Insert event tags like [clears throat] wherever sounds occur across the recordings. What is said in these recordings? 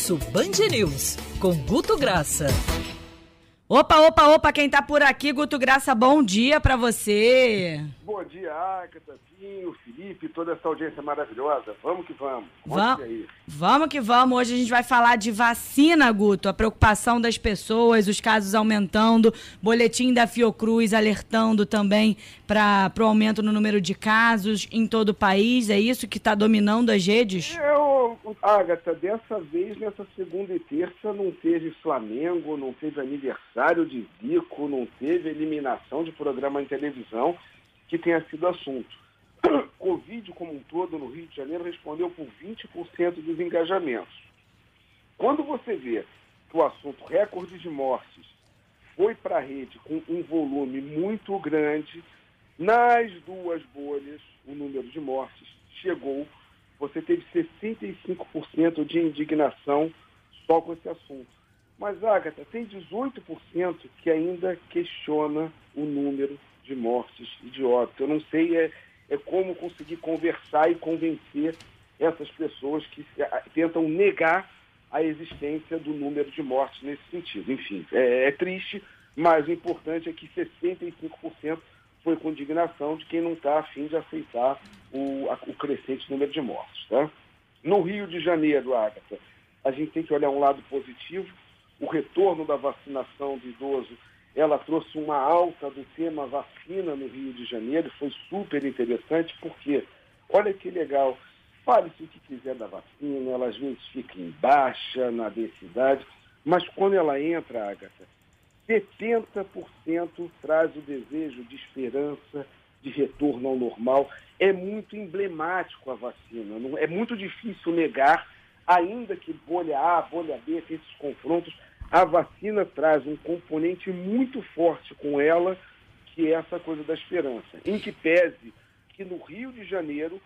Almoço Band News, com Guto Graça. Opa, opa, opa, quem tá por aqui, Guto Graça, bom dia para você. Bom dia, Agatha, Pinho, Felipe, toda essa audiência maravilhosa. Vamos que vamos. Vamos, vamos que vamos. Hoje a gente vai falar de vacina, Guto. A preocupação das pessoas, os casos aumentando, boletim da Fiocruz alertando também para o aumento no número de casos em todo o país. É isso que está dominando as redes? Eu, Agatha, dessa vez, nessa segunda e terça, não teve Flamengo, não teve aniversário de Zico, não teve eliminação de programa em televisão que tenha sido assunto. [clears throat] Covid como um todo no Rio de Janeiro respondeu por 20% dos engajamentos. Quando você vê que o assunto recorde de mortes foi para a rede com um volume muito grande, nas duas bolhas o número de mortes chegou, você teve 65% de indignação só com esse assunto. Mas, Agatha, tem 18% que ainda questiona o número de mortes e de óbito. Eu não sei é, é como conseguir conversar e convencer essas pessoas que tentam negar a existência do número de mortes nesse sentido. Enfim, é, é triste, mas o importante é que 65% foi com indignação de quem não está afim de aceitar o, a, o crescente número de mortes. Tá? No Rio de Janeiro, Agatha, a gente tem que olhar um lado positivo. O retorno da vacinação do idoso ela trouxe uma alta do tema vacina no Rio de Janeiro, foi super interessante, porque, olha que legal, fale-se o que quiser da vacina, ela às vezes fica em baixa na densidade, mas quando ela entra, Agatha, 70% traz o desejo de esperança, de retorno ao normal. É muito emblemático a vacina, não, é muito difícil negar, ainda que bolha A, bolha B, esses confrontos, a vacina traz um componente muito forte com ela, que é essa coisa da esperança. Em que pese que no Rio de Janeiro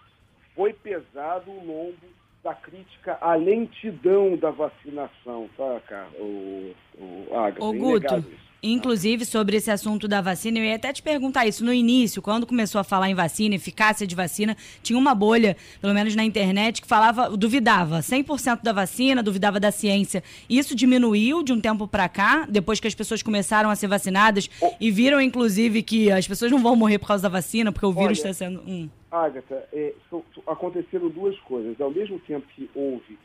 foi pesado o lombo da crítica à lentidão da vacinação, tá, cara? O, o Agatha, Ô, Guto, Inclusive, sobre esse assunto da vacina, eu ia até te perguntar isso. No início, quando começou a falar em vacina, eficácia de vacina, tinha uma bolha, pelo menos na internet, que falava, duvidava 100% da vacina, duvidava da ciência. Isso diminuiu de um tempo para cá, depois que as pessoas começaram a ser vacinadas e viram, inclusive, que as pessoas não vão morrer por causa da vacina, porque o vírus está sendo. Hum. Agatha, é, so, aconteceram duas coisas. Ao mesmo tempo que houve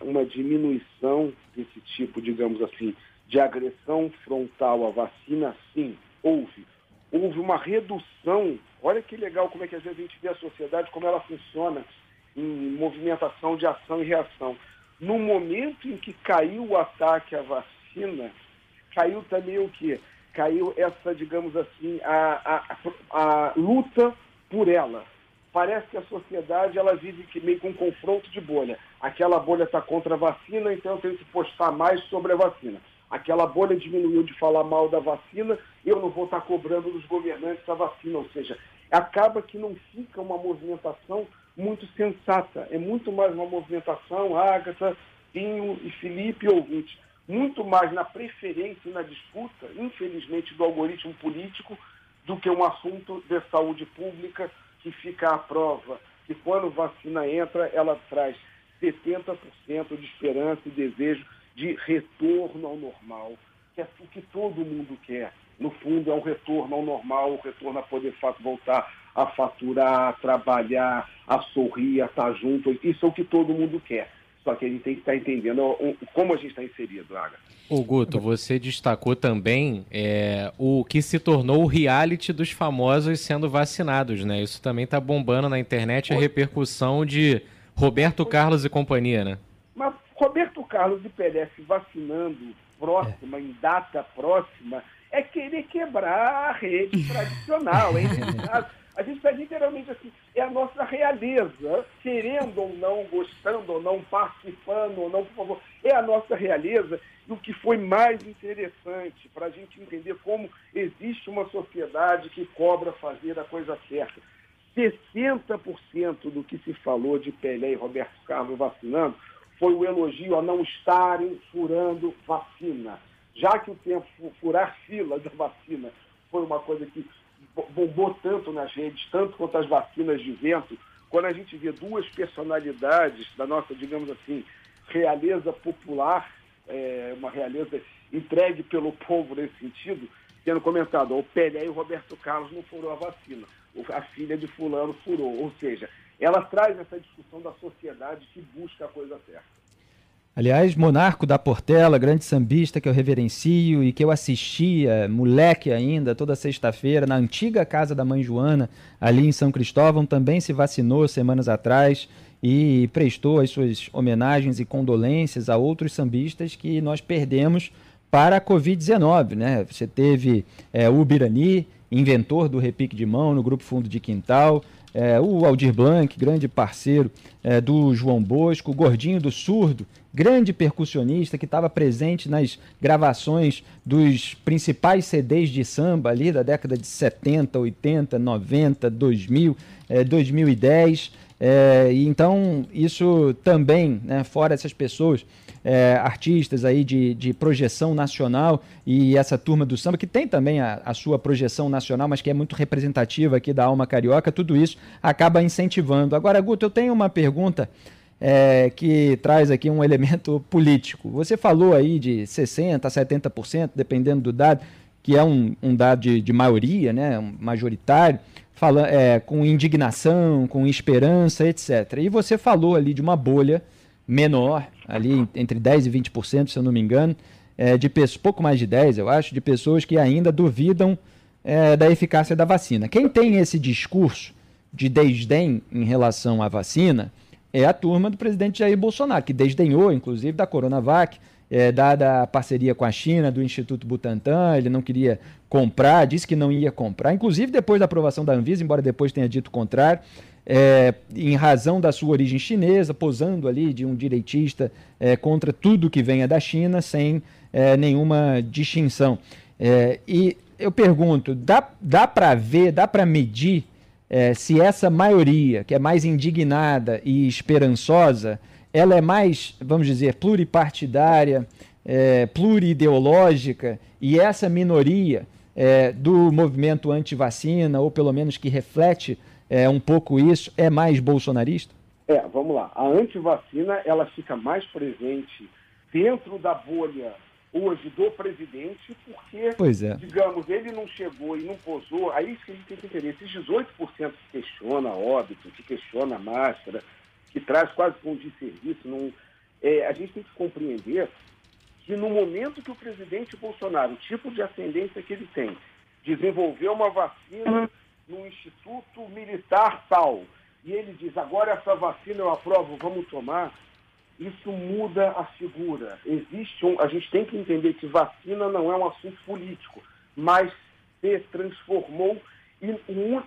uma diminuição desse tipo, digamos assim, de agressão frontal à vacina, sim, houve. Houve uma redução. Olha que legal como é que às vezes a gente vê a sociedade, como ela funciona em movimentação de ação e reação. No momento em que caiu o ataque à vacina, caiu também o quê? Caiu essa, digamos assim, a, a, a luta por ela. Parece que a sociedade ela vive meio com um confronto de bolha. Aquela bolha está contra a vacina, então eu tenho que postar mais sobre a vacina aquela bolha diminuiu de falar mal da vacina, eu não vou estar cobrando dos governantes a vacina. Ou seja, acaba que não fica uma movimentação muito sensata. É muito mais uma movimentação, Agatha, Pinho e Felipe ouvinte, muito mais na preferência e na disputa, infelizmente, do algoritmo político, do que um assunto de saúde pública que fica à prova. E quando vacina entra, ela traz 70% de esperança e desejo de retorno ao normal, que é o que todo mundo quer. No fundo, é o retorno ao normal, o retorno a poder voltar a faturar, a trabalhar, a sorrir, a estar junto. Isso é o que todo mundo quer. Só que a gente tem que estar entendendo como a gente está inserido, Aga. O Guto, você destacou também é, o que se tornou o reality dos famosos sendo vacinados, né? Isso também está bombando na internet a repercussão de Roberto Carlos e companhia, né? Roberto Carlos e Pelé se vacinando próxima, é. em data próxima, é querer quebrar a rede tradicional. É [laughs] a gente está literalmente assim, é a nossa realeza, querendo ou não, gostando ou não, participando ou não, por favor, é a nossa realeza. E o que foi mais interessante para a gente entender como existe uma sociedade que cobra fazer a coisa certa. 60% do que se falou de Pelé e Roberto Carlos vacinando foi o elogio a não estarem furando vacina. Já que o tempo furar fila da vacina foi uma coisa que bombou tanto nas redes, tanto quanto as vacinas de vento, quando a gente vê duas personalidades da nossa, digamos assim, realeza popular, é, uma realeza entregue pelo povo nesse sentido, sendo comentado, o Pelé e o Roberto Carlos não furou a vacina, a filha de fulano furou. Ou seja, ela traz essa discussão da sociedade que busca a coisa certa. Aliás, Monarco da Portela, grande sambista que eu reverencio e que eu assistia, moleque ainda, toda sexta-feira, na antiga casa da mãe Joana, ali em São Cristóvão, também se vacinou semanas atrás e prestou as suas homenagens e condolências a outros sambistas que nós perdemos para a Covid-19. Né? Você teve é, o Birani, inventor do repique de mão no Grupo Fundo de Quintal, é, o Aldir Blanc, grande parceiro é, do João Bosco, o Gordinho do Surdo, grande percussionista que estava presente nas gravações dos principais CDs de samba ali da década de 70, 80, 90, 2000, é, 2010. É, então, isso também, né, fora essas pessoas, é, artistas aí de, de projeção nacional e essa turma do samba, que tem também a, a, sua projeção nacional, mas que é muito representativa aqui da alma carioca, tudo isso acaba incentivando. Agora, Guto, eu tenho uma pergunta é, que traz aqui um elemento político. Você falou aí de 60% a 70%, dependendo do dado, que é um, um dado de, de maioria, né, majoritário, fala, é, com indignação, com esperança, etc. E você falou ali de uma bolha menor, ali entre 10% e 20%, se eu não me engano, é, de pouco mais de 10, eu acho, de pessoas que ainda duvidam é, da eficácia da vacina. Quem tem esse discurso de desdém em relação à vacina é a turma do presidente Jair Bolsonaro, que desdenhou, inclusive, da Coronavac, é, dada a parceria com a China, do Instituto Butantan, ele não queria comprar, disse que não ia comprar, inclusive depois da aprovação da Anvisa, embora depois tenha dito o contrário, é, em razão da sua origem chinesa, posando ali de um direitista é, contra tudo que venha da China, sem é, nenhuma distinção. É, e eu pergunto, dá, dá para ver, dá para medir é, se essa maioria, que é mais indignada e esperançosa, ela é mais, vamos dizer, pluripartidária, é, plurideológica, e essa minoria é, do movimento anti-vacina, ou pelo menos que reflete é, um pouco isso, é mais bolsonarista? É, vamos lá. A anti-vacina, ela fica mais presente dentro da bolha hoje do presidente, porque, é. digamos, ele não chegou e não posou, aí isso que a gente tem que entender, esses 18% que questiona óbito, que questiona a máscara, que traz quase como de serviço, não, é, a gente tem que compreender que no momento que o presidente Bolsonaro, o tipo de ascendência que ele tem, desenvolveu uma vacina no Instituto Militar tal, e ele diz, agora essa vacina eu aprovo, vamos tomar, isso muda a figura. Existe um, a gente tem que entender que vacina não é um assunto político, mas se transformou e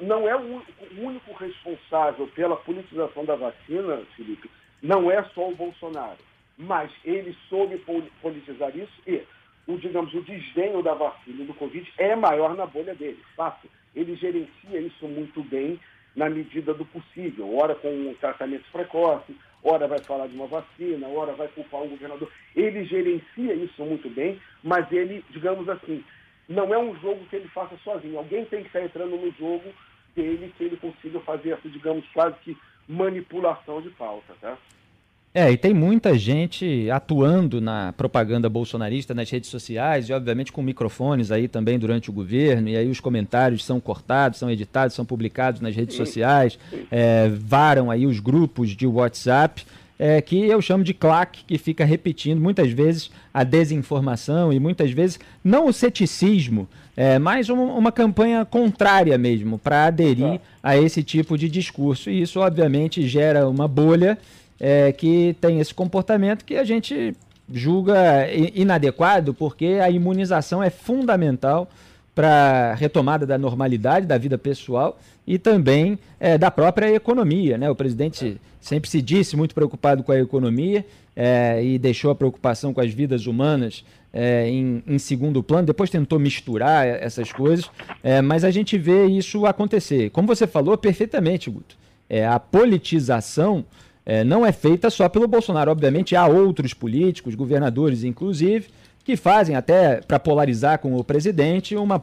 não é o único responsável pela politização da vacina, Felipe, não é só o Bolsonaro, mas ele soube politizar isso e o, digamos, o desdenho da vacina e do Covid é maior na bolha dele, fato. Ele gerencia isso muito bem na medida do possível, ora com um tratamento precoce, ora vai falar de uma vacina, ora vai culpar um governador. Ele gerencia isso muito bem, mas ele, digamos assim, não é um jogo que ele faça sozinho. Alguém tem que estar entrando no jogo dele que ele consiga fazer essa, digamos, quase que manipulação de pauta, tá? É, e tem muita gente atuando na propaganda bolsonarista nas redes sociais e, obviamente, com microfones aí também durante o governo, e aí os comentários são cortados, são editados, são publicados nas redes sociais, é, varam aí os grupos de WhatsApp, é, que eu chamo de claque, que fica repetindo muitas vezes a desinformação e muitas vezes não o ceticismo, é, mas uma, uma campanha contrária mesmo, para aderir a esse tipo de discurso. E isso, obviamente, gera uma bolha é, que tem esse comportamento que a gente julga inadequado, porque a imunização é fundamental para a retomada da normalidade da vida pessoal e também é, da própria economia. Né? O presidente sempre se disse muito preocupado com a economia é, e deixou a preocupação com as vidas humanas é, em, em, segundo plano, depois tentou misturar essas coisas, é, mas a gente vê isso acontecer. Como você falou perfeitamente, Guto, é, a politização é, não é feita só pelo Bolsonaro. Obviamente, há outros políticos, governadores inclusive, que fazem até para polarizar com o presidente uma,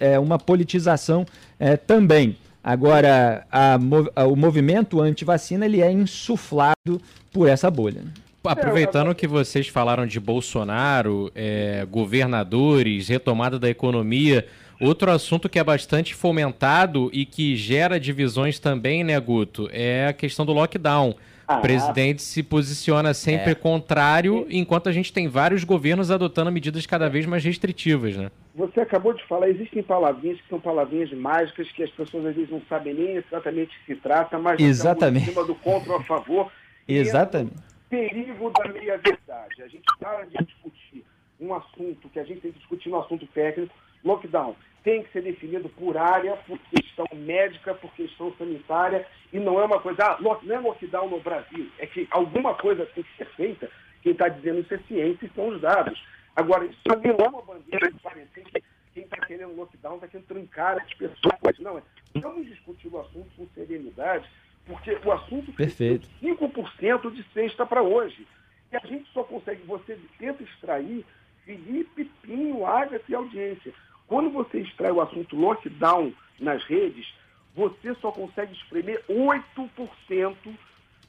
é, uma politização é, também. Agora, a, a, o movimento anti-vacina ele é insuflado por essa bolha. Aproveitando que vocês falaram de Bolsonaro, é, governadores, retomada da economia, outro assunto que é bastante fomentado e que gera divisões também, né, Guto, é a questão do lockdown. Ah, o presidente se posiciona sempre é. contrário, enquanto a gente tem vários governos adotando medidas cada vez mais restritivas, né? Você acabou de falar, existem palavrinhas que são palavrinhas mágicas que as pessoas às vezes não sabem nem exatamente o que se trata, mas exatamente. em cima do contra ou a favor. [laughs] Exatamente. perigo da meia-verdade. A gente para de discutir um assunto que a gente tem que discutir no assunto técnico, lockdown tem que ser definido por área, por questão médica, por questão sanitária, e não é uma coisa, ah, não é lockdown no Brasil, é que alguma coisa tem que ser feita, quem está dizendo isso é ciência e são os dados. Agora, isso não é uma bandeira de parecer que quem está querendo lockdown está querendo trancar as pessoas. Não, é, vamos discutir o assunto com serenidade, porque o assunto Perfeito. 5% de sexta para hoje. E a gente só consegue, você tenta extrair Felipe, Pinho, Agatha e audiência. Quando você extrai o assunto lockdown nas redes, você só consegue espremer 8%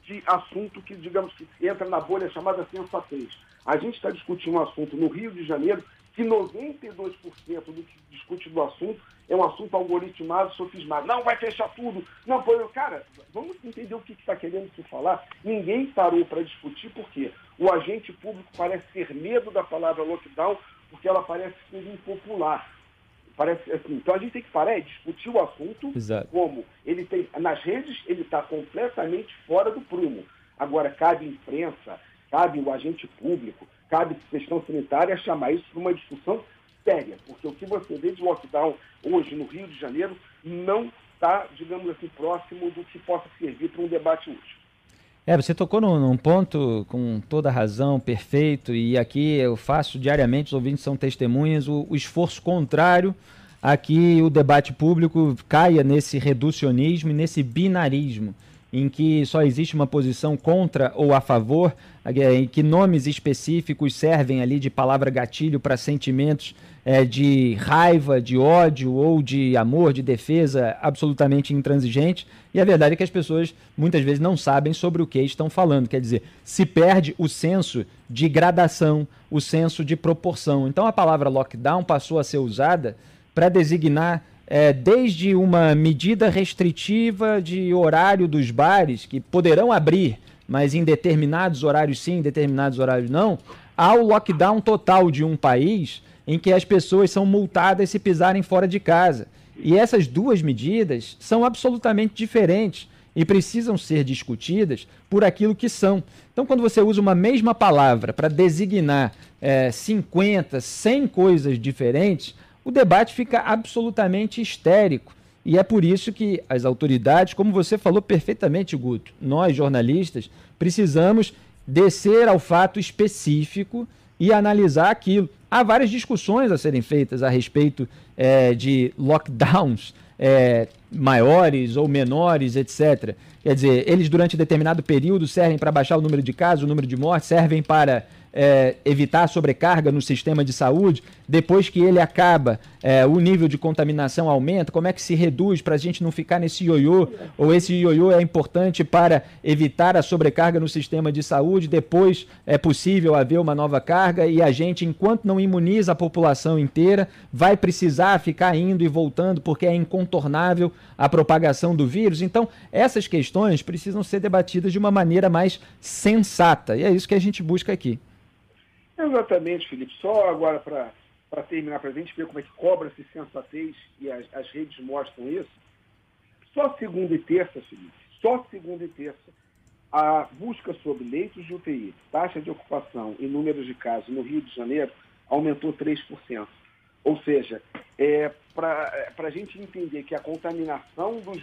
de assunto que, digamos, que entra na bolha chamada sensatez. A gente está discutindo um assunto no Rio de Janeiro que 92% do que discute do assunto é um assunto algoritmado, sofismado. Não, vai fechar tudo. Não, pô, cara, vamos entender o que está que tá querendo se falar. Ninguém parou para discutir, porque o agente público parece ter medo da palavra lockdown, porque ela parece ser impopular. Parece assim, então a gente tem que parar e discutir o assunto Exato. como ele tem. Nas redes ele está completamente fora do prumo. Agora, cabe imprensa, cabe o agente público, cabe questão sanitária chamar isso para uma discussão séria, porque o que você vê de lockdown hoje no Rio de Janeiro não está, digamos assim, próximo do que possa servir para um debate útil. É, você tocou num, num, ponto com toda razão, perfeito, e aqui eu faço diariamente, os ouvintes são testemunhas, o, o esforço contrário a que o debate público caia nesse reducionismo e nesse binarismo, em que só existe uma posição contra ou a favor, em que nomes específicos servem ali de palavra gatilho para sentimentos é, de raiva, de ódio ou de amor, de defesa absolutamente intransigente. E a verdade é que as pessoas muitas vezes não sabem sobre o que estão falando. Quer dizer, se perde o senso de gradação, o senso de proporção. Então a palavra lockdown passou a ser usada para designar é, desde uma medida restritiva de horário dos bares, que poderão abrir, mas em determinados horários sim, em determinados horários não, ao lockdown total de um país em que as pessoas são multadas se pisarem fora de casa. E essas duas medidas são absolutamente diferentes e precisam ser discutidas por aquilo que são. Então, quando você usa uma mesma palavra para designar é, 50, 100 coisas diferentes, o debate fica absolutamente histérico. E é por isso que as autoridades, como você falou perfeitamente, Guto, nós jornalistas precisamos descer ao fato específico e analisar aquilo. Há várias discussões a serem feitas a respeito é, de lockdowns é, maiores ou menores, etc. Quer dizer, eles durante determinado período servem para baixar o número de casos, o número de mortes, servem para é, evitar sobrecarga no sistema de saúde, depois que ele acaba, é, o nível de contaminação aumenta, como é que se reduz para a gente não ficar nesse ioiô, ou esse ioiô é importante para evitar a sobrecarga no sistema de saúde, depois é possível haver uma nova carga e a gente, enquanto não imuniza a população inteira, vai precisar ficar indo e voltando porque é incontornável a propagação do vírus. Então, essas questões precisam ser debatidas de uma maneira mais sensata, e é isso que a gente busca aqui. Exatamente, Felipe. Só agora para terminar, para a gente ver como é que cobra-se sensatez e as, as redes mostram isso. Só segunda e terça, Felipe, só segunda e terça, a busca sobre leitos de UTI, taxa de ocupação e números de casos no Rio de Janeiro aumentou 3%. Ou seja, é, para a gente entender que a contaminação dos,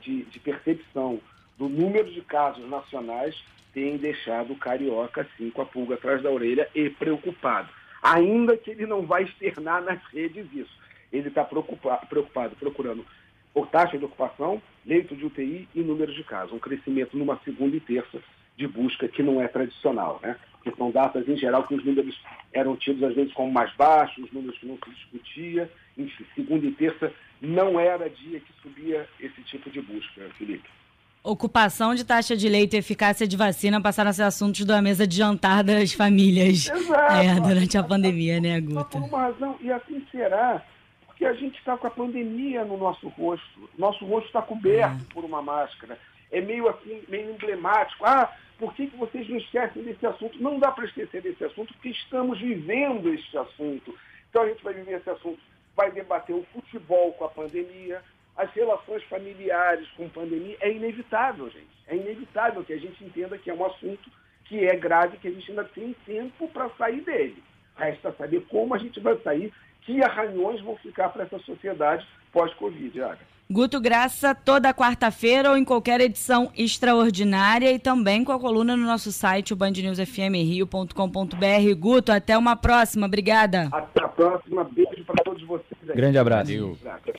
de, de percepção do número de casos nacionais tem deixado o carioca assim com a pulga atrás da orelha e preocupado. Ainda que ele não vai externar nas redes isso. Ele está preocupado, preocupado, procurando por taxa de ocupação, leito de UTI e números de casos. Um crescimento numa segunda e terça de busca que não é tradicional, né? Porque são datas, em geral, que os números eram tidos, às vezes, como mais baixos, números que não se discutia. Enfim, segunda e terça não era dia que subia esse tipo de busca, Felipe. Ocupação de taxa de leite e eficácia de vacina passaram a ser assuntos da mesa de jantar das famílias Exato. é, durante a pandemia, né, Só por uma razão, e assim será, porque a gente está com a pandemia no nosso rosto. Nosso rosto está coberto por uma máscara. É meio assim, meio emblemático. Ah, por que, que vocês não esquecem desse assunto? Não dá para esquecer desse assunto, porque estamos vivendo este assunto. Então a gente vai viver esse assunto, vai debater o futebol com a pandemia, as relações familiares com pandemia. É inevitável, gente. É inevitável que a gente entenda que é um assunto que é grave, que a gente ainda tem tempo para sair dele. Resta saber como a gente vai sair, que arranhões vão ficar para essa sociedade pós-Covid, Aga. Guto Graça, toda quarta-feira ou em qualquer edição extraordinária e também com a coluna no nosso site, o bandnewsfmrio.com.br. Guto, até uma próxima. Obrigada. Até a próxima. Beijo para todos vocês. aí. Grande abraço. Valeu.